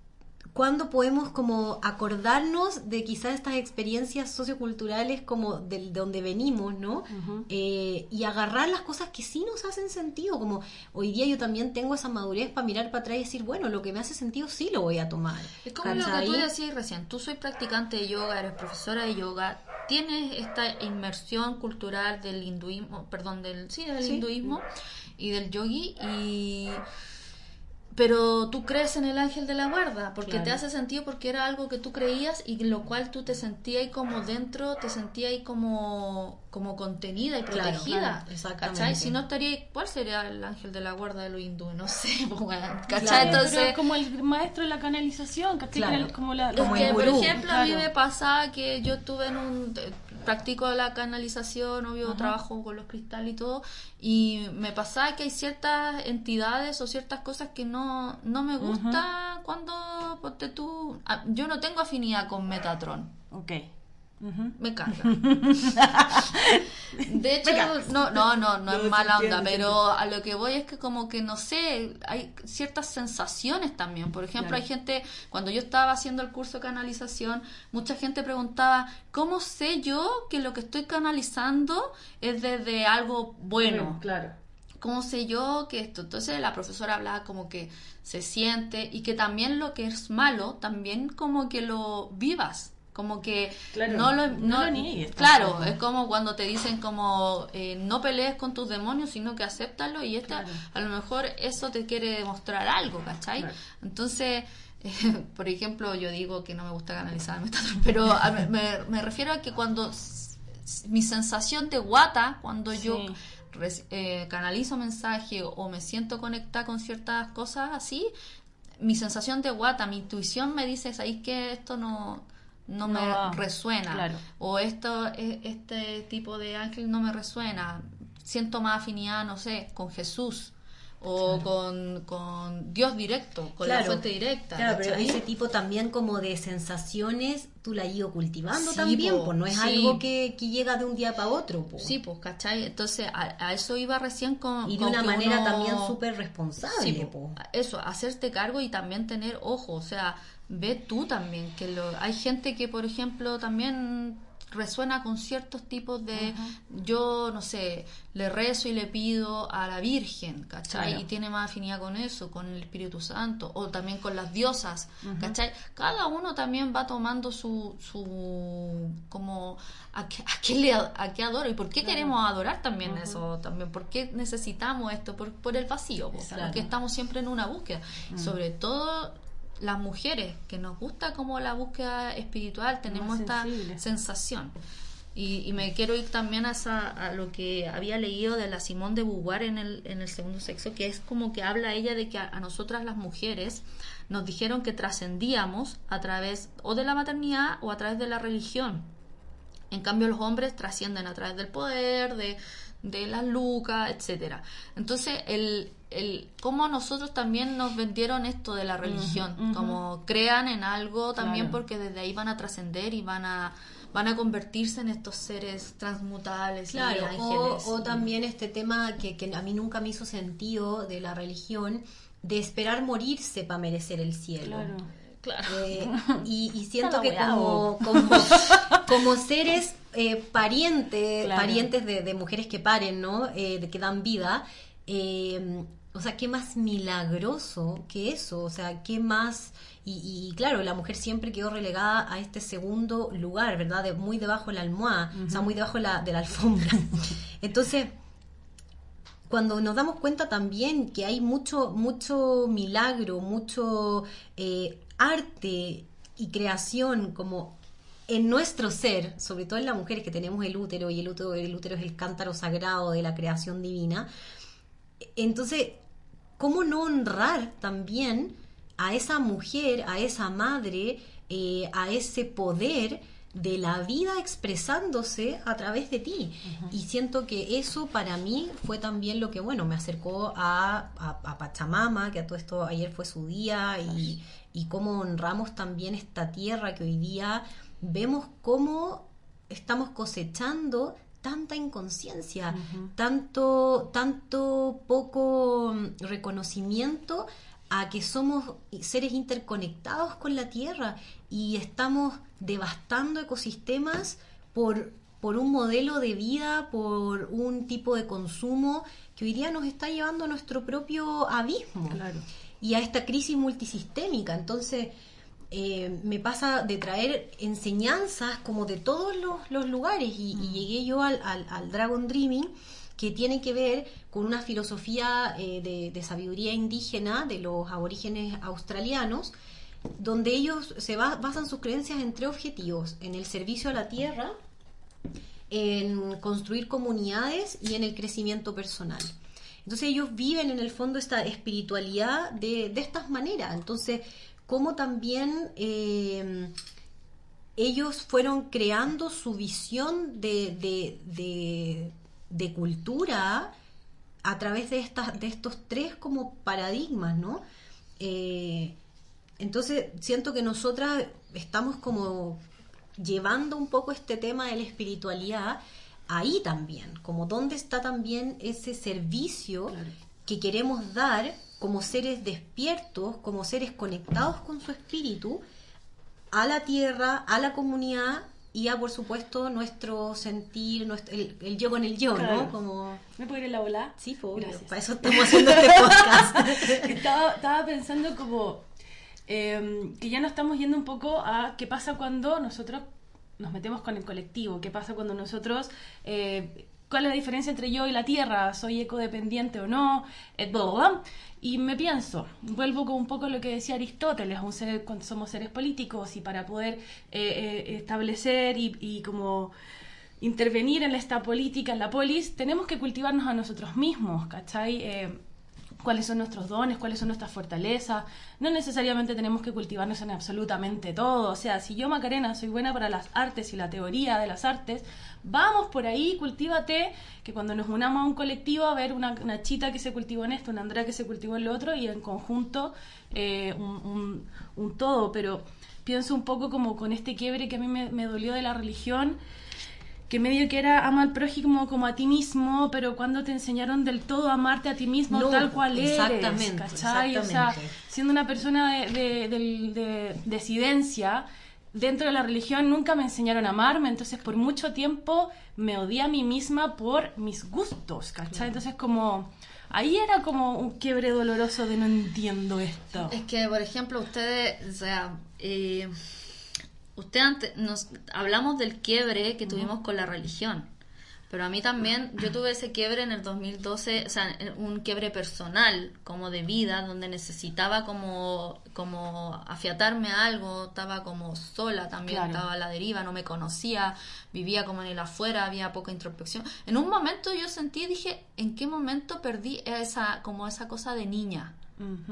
[SPEAKER 1] ¿Cuándo podemos como acordarnos de quizás estas experiencias socioculturales como de, donde venimos, ¿no? Eh, y agarrar las cosas que sí nos hacen sentido, como hoy día yo también tengo esa madurez para mirar para atrás y decir, bueno, lo que me hace sentido sí lo voy a tomar.
[SPEAKER 2] Es como lo que tú decías recién, tú soy practicante de yoga, eres profesora de yoga, tienes esta inmersión cultural del hinduismo, perdón, del, sí, del hinduismo y del yogi y pero tú crees en el ángel de la guarda, porque te hace sentido porque era algo que tú creías y lo cual tú te sentías ahí como dentro, te sentías ahí como, como contenida y protegida. ¿Cachai? Si no estaría, ¿cuál sería el ángel de la guarda de los hindúes? No sé, pues, ¿cachai?
[SPEAKER 3] Entonces, como el maestro de la canalización, ¿cachai? Como la,
[SPEAKER 2] como por ejemplo, a mí me pasa que yo estuve en un practico la canalización, obvio, trabajo con los cristales y todo, y me pasa que hay ciertas entidades o ciertas cosas que no, no me gusta cuando, ponte tú, ah, yo no tengo afinidad con Metatron.
[SPEAKER 3] Ok.
[SPEAKER 2] Me carga. De hecho, no, no, no, no, es mala onda, pero a lo que voy es que como que no sé, hay ciertas sensaciones también. Por ejemplo, hay gente, cuando yo estaba haciendo el curso de canalización, mucha gente preguntaba, ¿cómo sé yo que lo que estoy canalizando es desde algo bueno?
[SPEAKER 3] claro.
[SPEAKER 2] ¿Cómo sé yo que esto? Entonces la profesora hablaba como que se siente y que también lo que es malo, también como que lo vivas como que no lo, no, claro es como cuando te dicen como eh, no pelees con tus demonios sino que acéptalo y esta a lo mejor eso te quiere demostrar algo ¿cachai? entonces por ejemplo yo digo que no me gusta canalizar pero me, refiero a que cuando mi sensación de guata cuando yo eh, canalizo mensaje o me siento conectada con ciertas cosas así mi sensación de guata mi intuición me dice ahí que esto no no, me resuena. O esto, e, este tipo de ángel no me resuena. Siento más afinidad, no sé, con Jesús o con, Dios directo, con la fuente directa.
[SPEAKER 1] Claro, pero ese tipo también como de sensaciones tú la has ido cultivando también, pues no es algo que, llega de un día para otro.
[SPEAKER 2] Sí, pues, ¿cachai? Entonces a, eso iba recién con...
[SPEAKER 1] Y de una manera también súper responsable.
[SPEAKER 2] Eso, hacerte cargo y también tener ojo, o sea, ve tú también que lo, hay gente que por ejemplo también resuena con ciertos tipos de yo no sé le rezo y le pido a la Virgen ¿cachai? y tiene más afinidad con eso con el Espíritu Santo o también con las diosas ¿cachai? cada uno también va tomando su su como a qué, a qué le a qué adoro y por qué queremos adorar también eso también por qué necesitamos esto por, por el vacío porque estamos siempre en una búsqueda. Sobre todo las mujeres que nos gusta como la búsqueda espiritual tenemos esta sensación. Y, me quiero ir también a, a, lo que había leído de la Simón de Beauvoir en el, en el segundo sexo que es como que habla ella de que a, nosotras las mujeres nos dijeron que trascendíamos a través o de la maternidad o a través de la religión. En cambio los hombres trascienden a través del poder de, de las lucas etcétera. Entonces el, el cómo nosotros también nos vendieron esto de la religión, como crean en algo también porque desde ahí van a trascender y van a van a convertirse en estos seres transmutables y ángeles.
[SPEAKER 1] O, también este tema que, que, a mí nunca me hizo sentido de la religión, de esperar morirse para merecer el cielo.
[SPEAKER 2] Claro.
[SPEAKER 1] Eh, y, siento que como, como, seres eh, parientes, parientes de, mujeres que paren, ¿no? Eh, de que dan vida, eh, o sea, qué más milagroso que eso, o sea, qué más... Y, claro, la mujer siempre quedó relegada a este segundo lugar, ¿verdad? De, muy debajo de la almohada, o sea, muy debajo de la, de la alfombra. Entonces, cuando nos damos cuenta también que hay mucho, mucho milagro, mucho eh, arte y creación como en nuestro ser, sobre todo en las mujeres que tenemos el útero, y el útero, el útero es el cántaro sagrado de la creación divina, entonces, ¿cómo no honrar también a esa mujer, a esa madre, eh, a ese poder de la vida expresándose a través de ti? Y siento que eso para mí fue también lo que, bueno, me acercó a, a, Pachamama, que a todo esto ayer fue su día, y, y cómo honramos también esta tierra que hoy día vemos cómo estamos cosechando tanta inconsciencia, tanto, tanto poco reconocimiento a que somos seres interconectados con la Tierra y estamos devastando ecosistemas por, por un modelo de vida, por un tipo de consumo que hoy día nos está llevando a nuestro propio abismo y a esta crisis multisistémica. Entonces, eh, me pasa de traer enseñanzas como de todos los, lugares y, mm. llegué yo al, Dragon Dreaming que tiene que ver con una filosofía eh, de, sabiduría indígena de los aborígenes australianos, donde ellos se basan sus creencias en tres objetivos, en el servicio a la tierra, en construir comunidades y en el crecimiento personal. Entonces ellos viven en el fondo esta espiritualidad de, de estas maneras. Entonces cómo también eh, ellos fueron creando su visión de, de, cultura a través de, estas, de estos tres como paradigmas, ¿no? Eh, entonces siento que nosotras estamos como llevando un poco este tema de la espiritualidad ahí también, como dónde está también ese servicio que queremos dar como seres despiertos, como seres conectados con su espíritu, a la tierra, a la comunidad y a, por supuesto, nuestro sentir, nuestro, el, yo con el yo, ¿no? Como...
[SPEAKER 3] ¿Me puedo ir en la bola?
[SPEAKER 1] Sí, por, para eso estamos haciendo este podcast.
[SPEAKER 3] estaba, pensando como em, que ya no estamos yendo un poco a qué pasa cuando nosotros nos metemos con el colectivo, qué pasa cuando nosotros... Eh, ¿Cuál es la diferencia entre yo y la Tierra? ¿Soy ecodependiente o no? Et y me pienso, vuelvo con un poco lo que decía Aristóteles, un ser, cuando somos seres políticos y para poder eh, eh, establecer y, y, como intervenir en esta política, en la polis, tenemos que cultivarnos a nosotros mismos, ¿cachai? Eh, cuáles son nuestros dones, cuáles son nuestras fortalezas. No necesariamente tenemos que cultivarnos en absolutamente todo. O sea, si yo, Macarena, soy buena para las artes y la teoría de las artes, vamos por ahí, cultívate, que cuando nos unamos a un colectivo, a ver una, chita que se cultivó en esto, una Andrea que se cultivó en lo otro, y en conjunto eh, un, todo. Pero pienso un poco como con este quiebre que a mí me, me dolió de la religión que medio que era ama al prójimo como a ti mismo, pero cuando te enseñaron del todo a amarte a ti mismo tal cual eres, exactamente, ¿cachai? O sea, siendo una persona de, de, de, desidencia, dentro de la religión nunca me enseñaron a amarme, entonces por mucho tiempo me odié a mí misma por mis gustos, ¿cachai? Entonces como... Ahí era como un quiebre doloroso de no entiendo esto.
[SPEAKER 2] Es que, por ejemplo, ustedes, o sea, eh, usted antes nos hablamos del quiebre que tuvimos con la religión, pero a mí también yo tuve ese quiebre en el 2012, o sea, un quiebre personal, como de vida, donde necesitaba como como afiatarme a algo, estaba como sola también, estaba a la deriva, no me conocía, vivía como en el afuera, había poca introspección. En un momento yo sentí, dije, ¿en qué momento perdí esa como esa cosa de niña?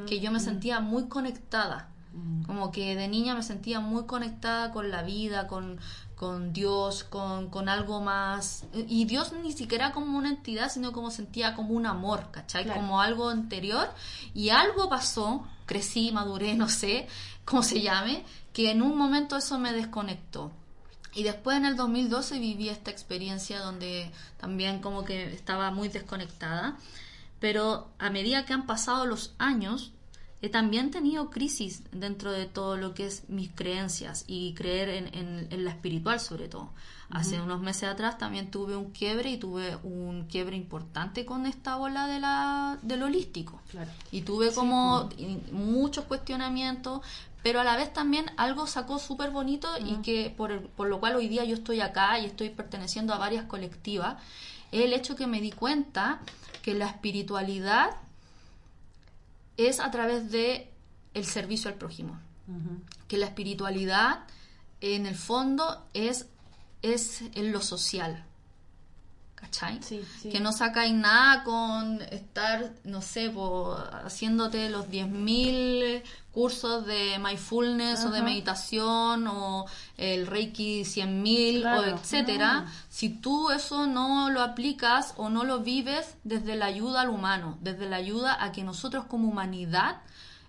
[SPEAKER 2] que yo me sentía muy conectada Mm. Como que de niña me sentía muy conectada con la vida, con, con Dios, con, con, algo más. Y Dios ni siquiera como una entidad, sino como sentía como un amor, ¿cachai? Como algo anterior. Y algo pasó, crecí, maduré, no sé cómo se llame, que en un momento eso me desconectó. Y después en el 2012 viví esta experiencia donde también como que estaba muy desconectada. Pero a medida que han pasado los años, he también tenido crisis dentro de todo lo que es mis creencias y creer en, en, la espiritual sobre todo. Hace unos meses atrás también tuve un quiebre y tuve un quiebre importante con esta ola de la, del holístico. Y tuve como muchos cuestionamientos, pero a la vez también algo sacó súper bonito y que por, por lo cual hoy día yo estoy acá y estoy perteneciendo a varias colectivas, es el hecho que me di cuenta que la espiritualidad es a través de el servicio al prójimo. Que la espiritualidad en el fondo es, es en lo social. ¿Cachai?
[SPEAKER 3] Sí, sí.
[SPEAKER 2] Que no sacáis nada con estar, no sé, po, haciéndote los 10.000 cursos de mindfulness o de meditación o el Reiki 100.000 o
[SPEAKER 3] Claro,
[SPEAKER 2] etcétera.
[SPEAKER 3] no.
[SPEAKER 2] Si tú eso no lo aplicas o no lo vives desde la ayuda al humano, desde la ayuda a que nosotros como humanidad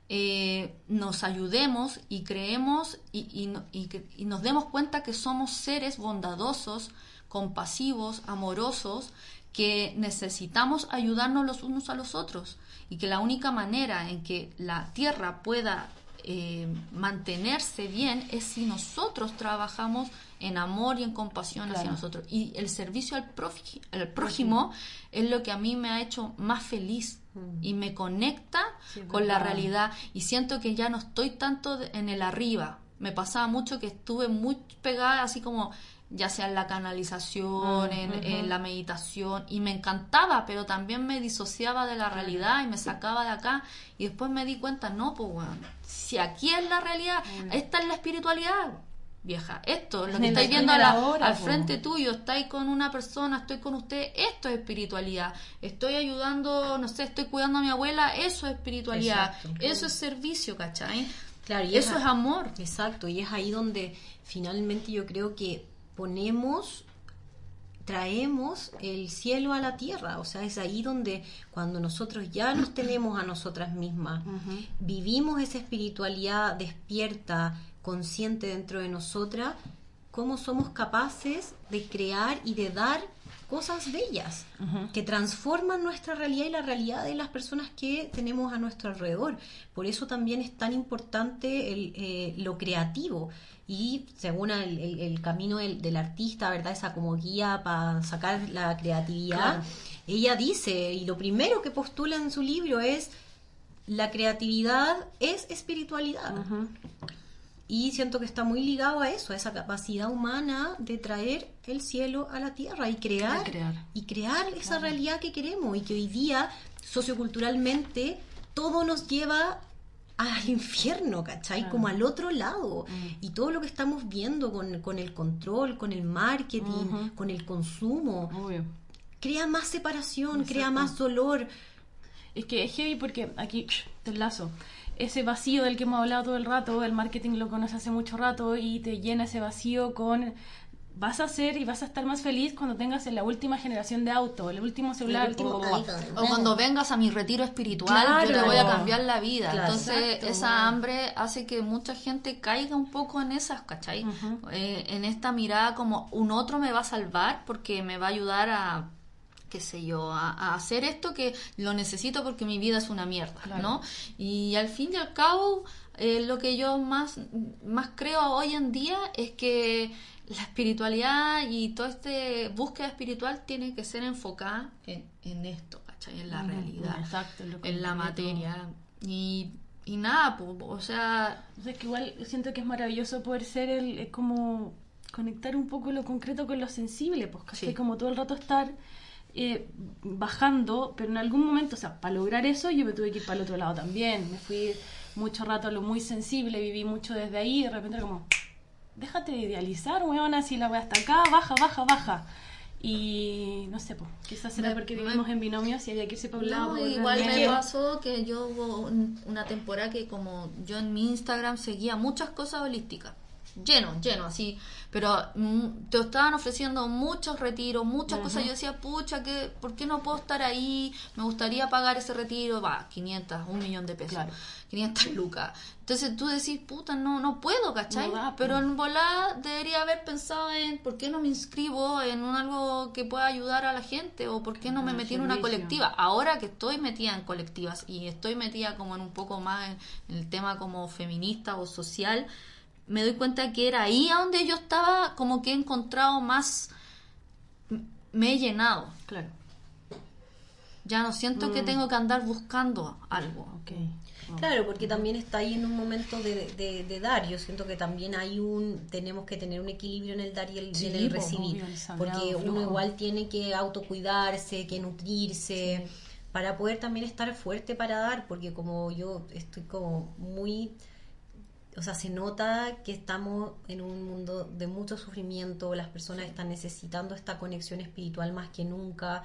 [SPEAKER 2] eh, nos ayudemos y creemos y, y no- y que- y nos demos cuenta que somos seres bondadosos, compasivos, amorosos, que necesitamos ayudarnos los unos a los otros. Y que la única manera en que la tierra pueda eh, mantenerse bien es si nosotros trabajamos en amor y en compasión hacia nosotros. Y el servicio al, profi- al prójimo es lo que a mí me ha hecho más feliz y me conecta
[SPEAKER 3] Sí,
[SPEAKER 2] con la realidad. Y siento que ya no estoy tanto en el arriba. Me pasaba mucho que estuve muy pegada así como ya sea en la canalización, en, en la meditación, y me encantaba, pero también me disociaba de la realidad y me sacaba de acá, y después me di cuenta, no, pues bueno, si aquí es la realidad, esta es la espiritualidad, vieja, esto, lo que estáis viendo a la- al frente tuyo, estáis con una persona, estoy con usted, esto es espiritualidad, estoy ayudando, no sé, estoy cuidando a mi abuela, eso es espiritualidad,
[SPEAKER 1] Exacto.
[SPEAKER 2] eso es servicio, ¿cachai?
[SPEAKER 1] Claro, y
[SPEAKER 2] eso
[SPEAKER 1] es
[SPEAKER 2] amor.
[SPEAKER 1] Exacto, y es ahí donde finalmente yo creo que ponemos, traemos el cielo a la tierra, o sea, es ahí donde cuando nosotros ya nos tenemos a nosotras mismas, vivimos esa espiritualidad despierta, consciente dentro de nosotras, cómo somos capaces de crear y de dar cosas bellas que transforman nuestra realidad y la realidad de las personas que tenemos a nuestro alrededor. Por eso también es tan importante el, eh, lo creativo y según el, el- el camino del, del artista, ¿verdad? Esa como guía para sacar la creatividad.
[SPEAKER 3] Claro.
[SPEAKER 1] Ella dice, y lo primero que postula en su libro es, la creatividad es espiritualidad. Y siento que está muy ligado a eso, a esa capacidad humana de traer el cielo a la tierra y crear, y crear esa realidad que queremos y que hoy día socioculturalmente todo nos lleva al infierno, ¿cachai?
[SPEAKER 3] Claro.
[SPEAKER 1] Como al otro lado.
[SPEAKER 3] Mm.
[SPEAKER 1] Y todo lo que estamos viendo con, con el control, con el marketing, con el consumo,
[SPEAKER 3] Obvio.
[SPEAKER 1] crea más separación, crea más dolor.
[SPEAKER 3] Es que es heavy porque aquí te enlazo. Ese vacío del que hemos hablado todo el rato, el marketing lo conoce hace mucho rato y te llena ese vacío con vas a ser y vas a estar más feliz cuando tengas la última generación de auto, el último celular,
[SPEAKER 1] El último
[SPEAKER 3] o-
[SPEAKER 1] iPhone.
[SPEAKER 2] O cuando vengas a mi retiro espiritual, yo te
[SPEAKER 3] Claro.
[SPEAKER 2] voy a cambiar la vida.
[SPEAKER 1] Claro.
[SPEAKER 2] Entonces,
[SPEAKER 3] Exacto.
[SPEAKER 2] esa hambre hace que mucha gente caiga un poco en esas, ¿cachai? Eh, en esta mirada como un otro me va a salvar porque me va a ayudar a qué sé yo, a, a hacer esto que lo necesito porque mi vida es una mierda,
[SPEAKER 3] Claro.
[SPEAKER 2] ¿no? Y al fin y al cabo, eh, lo que yo más, más creo hoy en día es que la espiritualidad y toda esta búsqueda espiritual tiene que ser enfocada en, en esto, ¿cachai? En la
[SPEAKER 3] Ujú,
[SPEAKER 2] realidad,
[SPEAKER 3] exacto, en lo
[SPEAKER 2] en la materia. Y, y nada, po, o sea,
[SPEAKER 3] O sea, que igual siento que es maravilloso poder ser el, es como conectar un poco lo concreto con lo sensible, pues ¿cachai?
[SPEAKER 2] Sí.
[SPEAKER 3] como todo el rato estar eh, bajando, pero en algún momento, o sea, para lograr eso yo me tuve que ir para el otro lado también, me fui mucho rato a lo muy sensible, viví mucho desde ahí y de repente era como, déjate de idealizar, weona, si la voy hasta acá, baja, baja, baja. Y no sé, pues, quizás
[SPEAKER 2] Me-
[SPEAKER 3] porque
[SPEAKER 2] me-
[SPEAKER 3] vivimos en binomios y había que irse para un lado.
[SPEAKER 2] No, igual
[SPEAKER 3] al
[SPEAKER 2] me
[SPEAKER 3] medio.
[SPEAKER 2] pasó que yo hubo un- una temporada que como yo en mi Instagram seguía muchas cosas holísticas. Lleno, lleno, así. Pero mm, te estaban ofreciendo muchos retiros, muchas cosas. Yo decía, pucha, que, ¿por qué no puedo estar ahí? Me gustaría pagar ese retiro. Va, 500, un millón de pesos.
[SPEAKER 3] Claro.
[SPEAKER 2] 500 lucas. Entonces tú decís, puta, no, no puedo, ¿cachai?
[SPEAKER 3] No
[SPEAKER 2] Pero en volada debería haber pensado en por qué no me inscribo en un algo que pueda ayudar a la gente o por qué no me
[SPEAKER 3] Claro,
[SPEAKER 2] metí en una colectiva. Ahora que estoy metida en colectivas y estoy metida como en un poco más en, en el tema como feminista o social, me doy cuenta que era ahí a donde yo estaba como que he encontrado más, me he llenado.
[SPEAKER 3] Claro,
[SPEAKER 2] Ya no siento que tengo que andar buscando algo.
[SPEAKER 3] ok.
[SPEAKER 1] Claro, porque también está ahí en un momento de, de- de dar. Yo siento que también hay un, tenemos que tener un equilibrio en el dar y el,
[SPEAKER 3] Sí,
[SPEAKER 1] en el recibir.
[SPEAKER 3] obvio, el sagrado
[SPEAKER 1] porque uno igual tiene que autocuidarse, que nutrirse, para poder también estar fuerte para dar, porque como yo estoy como muy o sea, se nota que estamos en un mundo de mucho sufrimiento, las personas están necesitando esta conexión espiritual más que nunca.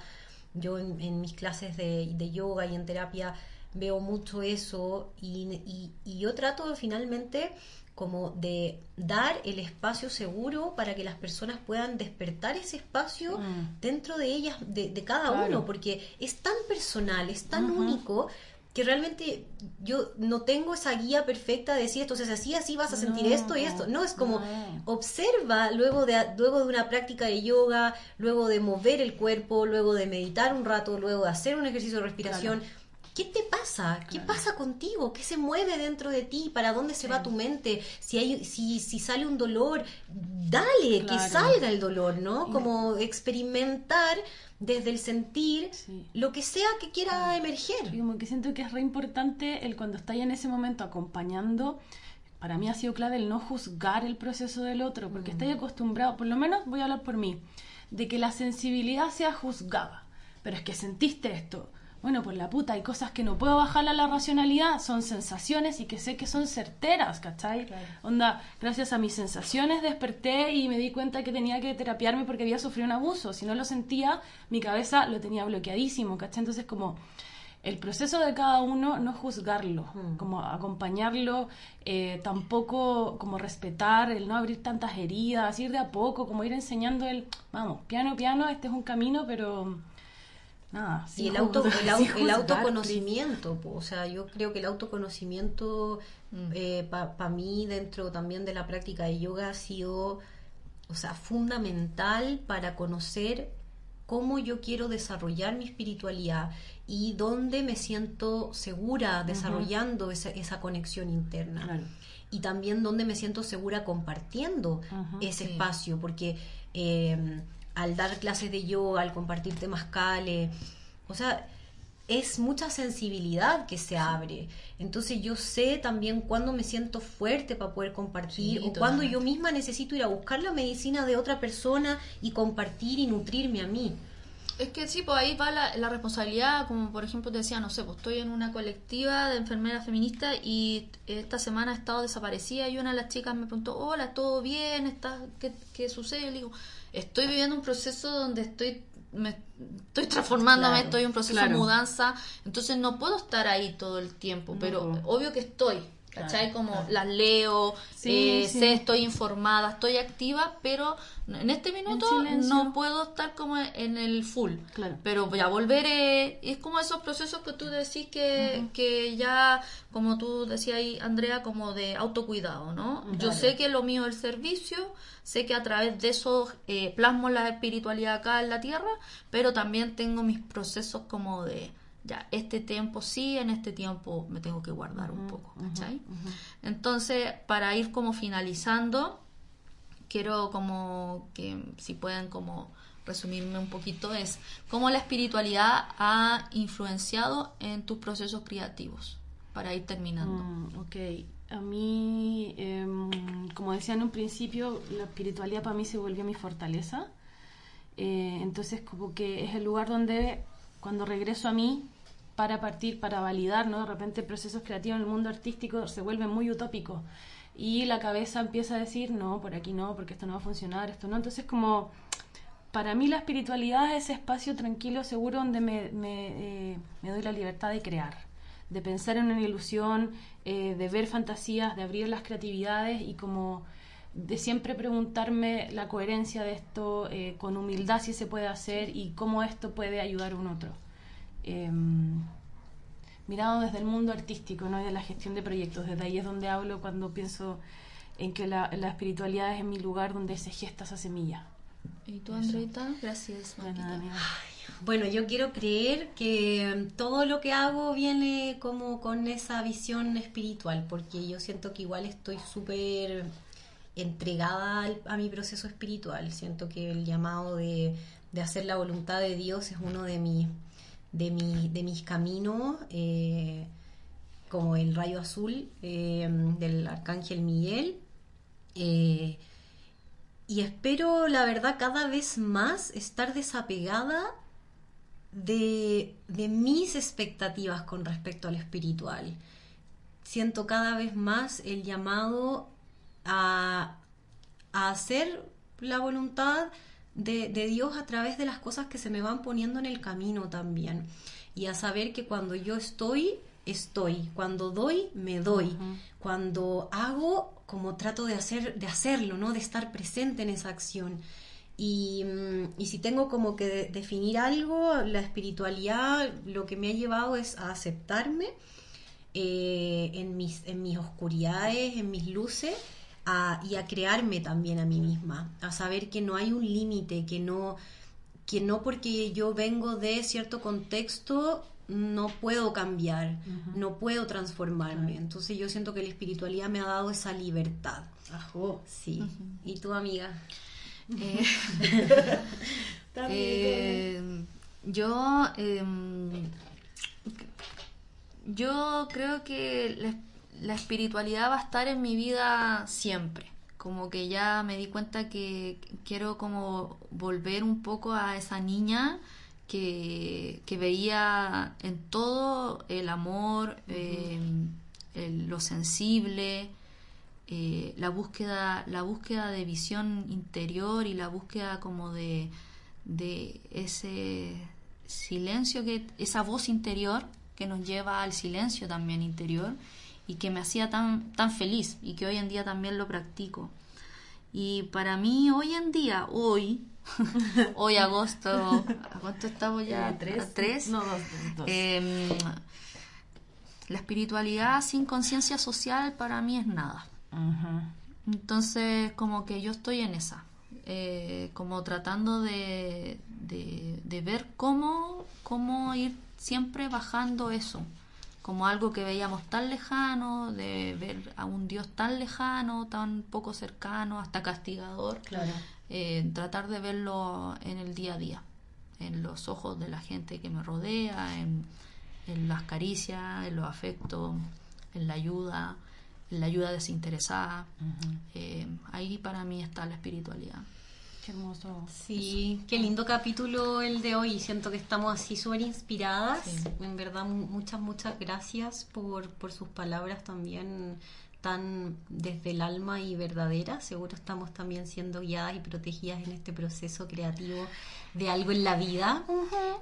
[SPEAKER 1] Yo en, mis clases de, de, yoga y en terapia veo mucho eso y, y, yo trato finalmente como de dar el espacio seguro para que las personas puedan despertar ese espacio mm. dentro de ellas, de, cada uno, porque es tan personal, es tan único que realmente yo no tengo esa guía perfecta de decir entonces así, así vas a sentir esto y esto. No, es como observa luego de, luego de una práctica de yoga, luego de mover el cuerpo, luego de meditar un rato, luego de hacer un ejercicio de respiración. ¿Qué te pasa? ¿Qué pasa contigo? ¿Qué se mueve dentro de ti? ¿Para dónde se va tu mente? Si, hay, si, si sale un dolor, dale, que salga el dolor, ¿no? Como experimentar desde el sentir lo que sea que quiera emerger.
[SPEAKER 3] como que siento que es re importante el cuando estáis en ese momento acompañando. Para mí ha sido clave el no juzgar el proceso del otro, porque mm. estáis acostumbrado, por lo menos voy a hablar por mí, de que la sensibilidad sea juzgada. Pero es que sentiste esto bueno, pues la puta, hay cosas que no puedo bajar a la racionalidad, son sensaciones y que sé que son certeras, ¿cachai? Onda, gracias a mis sensaciones desperté y me di cuenta que tenía que terapiarme porque había sufrido un abuso. Si no lo sentía, mi cabeza lo tenía bloqueadísimo, ¿cachai? Entonces, como el proceso de cada uno, no juzgarlo, hmm. como acompañarlo, eh, tampoco como respetar, el no abrir tantas heridas, ir de a poco, como ir enseñando el, vamos, piano, piano, este es un camino, pero
[SPEAKER 1] y el, auto, el, autoconocimiento, o sea, yo creo que el autoconocimiento mm. eh, para mí dentro también de la práctica de yoga ha sido, o sea, fundamental para conocer cómo yo quiero desarrollar mi espiritualidad y dónde me siento segura desarrollando esa, esa, conexión interna. Y también dónde me siento segura compartiendo ese espacio, porque... Eh, al dar clases de yoga, al compartir temas cale, o sea, es mucha sensibilidad que se abre. Entonces yo sé también cuándo me siento fuerte para poder compartir o cuándo yo misma necesito ir a buscar la medicina de otra persona y compartir y nutrirme a mí.
[SPEAKER 2] Es que sí, pues ahí va la, la, responsabilidad, como por ejemplo te decía, no sé, pues estoy en una colectiva de enfermeras feministas y esta semana he estado desaparecida y una de las chicas me preguntó, hola, ¿todo bien? ¿Estás, qué, ¿Qué sucede? le digo, estoy viviendo un proceso donde estoy me estoy transformándome, estoy en un proceso de mudanza, entonces no puedo estar ahí todo el tiempo, pero obvio que estoy, ¿cachai? Como las leo, eh, sé, estoy informada, estoy activa, pero en este minuto no puedo estar como en el full. Claro. Pero ya volveré. Es como esos procesos que tú decís que, que ya, como tú decías ahí, Andrea, como de autocuidado, ¿no? Yo sé que lo mío es el servicio, sé que a través de eso eh, plasmo la espiritualidad acá en la tierra, pero también tengo mis procesos como de ya, este tiempo sí, en este tiempo me tengo que guardar un poco, ¿cachai? Entonces, para ir como finalizando, quiero como que si pueden como resumirme un poquito es cómo la espiritualidad ha influenciado en tus procesos creativos para ir terminando.
[SPEAKER 3] Mm, ok, a mí, em, como decía en un principio, la espiritualidad para mí se volvió mi fortaleza. Eh, entonces, como que es el lugar donde cuando regreso a mí para partir, para validar, ¿no? De repente procesos creativos en el mundo artístico se vuelven muy utópicos y la cabeza empieza a decir, no, por aquí no, porque esto no va a funcionar, esto no. Entonces como, para mí la espiritualidad es ese espacio tranquilo, seguro, donde me, eh, doy la libertad de crear, de pensar en una ilusión, eh, de ver fantasías, de abrir las creatividades y como de siempre preguntarme la coherencia de esto, eh, con humildad si se puede hacer y cómo esto puede ayudar a un otro. Em, mirado desde el mundo artístico ¿no? y de la gestión de proyectos. Desde ahí es donde hablo cuando pienso en que la, espiritualidad es mi lugar donde se gesta esa semilla.
[SPEAKER 2] ¿Y tú, Andreita? Gracias.
[SPEAKER 1] Bueno, yo quiero creer que todo lo que hago viene como con esa visión espiritual, porque yo siento que igual estoy súper entregada a mi proceso espiritual. Siento que el llamado de, de hacer la voluntad de Dios es uno de mis de, mi, de mis caminos, eh, como el rayo azul eh, del arcángel Miguel. Eh, y espero, la verdad, cada vez más estar desapegada de, mis expectativas con respecto al espiritual. siento cada vez más el llamado a hacer la voluntad de, de Dios a través de las cosas que se me van poniendo en el camino también. Y a saber que cuando yo estoy, estoy. Cuando doy, me doy. Cuando hago, como trato de, hacer, de hacerlo, ¿no? De estar presente en esa acción. Y, mm, y si tengo como que de- definir algo, la espiritualidad lo que me ha llevado es a aceptarme eh, en, mis, en mis oscuridades, en mis luces, a- y a crearme también a mí misma, a saber que no hay un límite, que no, que no porque yo vengo de cierto contexto no puedo cambiar, no puedo transformarme. Entonces yo siento que la espiritualidad me ha dado esa libertad.
[SPEAKER 3] Ajo.
[SPEAKER 1] Sí. ¿Y tu amiga?
[SPEAKER 2] Eh, eh, yo, em, yo creo que la, la espiritualidad va a estar en mi vida siempre. Como que ya me di cuenta que quiero como volver un poco a esa niña que, que veía en todo el amor, em, el- lo sensible, eh, la búsqueda la búsqueda de visión interior y la búsqueda como de, de ese silencio que esa voz interior que nos lleva al silencio también interior y que me hacía tan tan feliz y que hoy en día también lo practico y para mí hoy en día hoy hoy agosto ¿a cuánto estamos ya
[SPEAKER 3] Eh, tres.
[SPEAKER 2] ¿A tres
[SPEAKER 3] No, dos, dos.
[SPEAKER 2] Em, la espiritualidad sin conciencia social para mí es nada. Entonces, como que yo estoy en esa, eh, como tratando de, de, de ver cómo, cómo ir siempre bajando eso, como algo que veíamos tan lejano, de ver a un Dios tan lejano, tan poco cercano, hasta castigador,
[SPEAKER 3] Claro.
[SPEAKER 2] eh, tratar de verlo en el día a día, en los ojos de la gente que me rodea, en, en las caricias, en los afectos, en la ayuda, en la ayuda desinteresada. Eh, ahí para mí está la espiritualidad.
[SPEAKER 3] Qué hermoso.
[SPEAKER 1] Sí, qué lindo capítulo el de hoy. Siento que estamos así súper inspiradas.
[SPEAKER 2] Sí.
[SPEAKER 1] En verdad, mu- muchas, muchas gracias por, por sus palabras también tan desde el alma y verdaderas. Seguro estamos también siendo guiadas y protegidas en este proceso creativo de algo en la vida.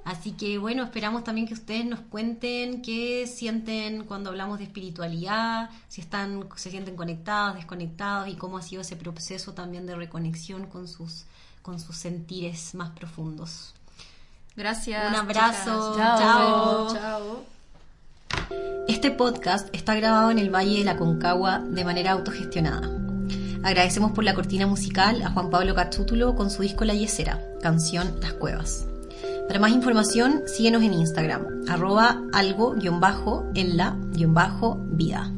[SPEAKER 1] Así que bueno, esperamos también que ustedes nos cuenten qué sienten cuando hablamos de espiritualidad, si están, se sienten conectados, desconectados y cómo ha sido ese proceso también de reconexión con sus, con sus sentires más profundos.
[SPEAKER 2] Gracias.
[SPEAKER 1] Un abrazo. Chao.
[SPEAKER 2] Chao.
[SPEAKER 1] Este podcast está grabado en el Valle de la Concagua de manera autogestionada. Agradecemos por la cortina musical a Juan Pablo Cachútulo con su disco La Yesera, canción Las Cuevas. Para más información, síguenos en Instagram, arroba algo-en la-vida.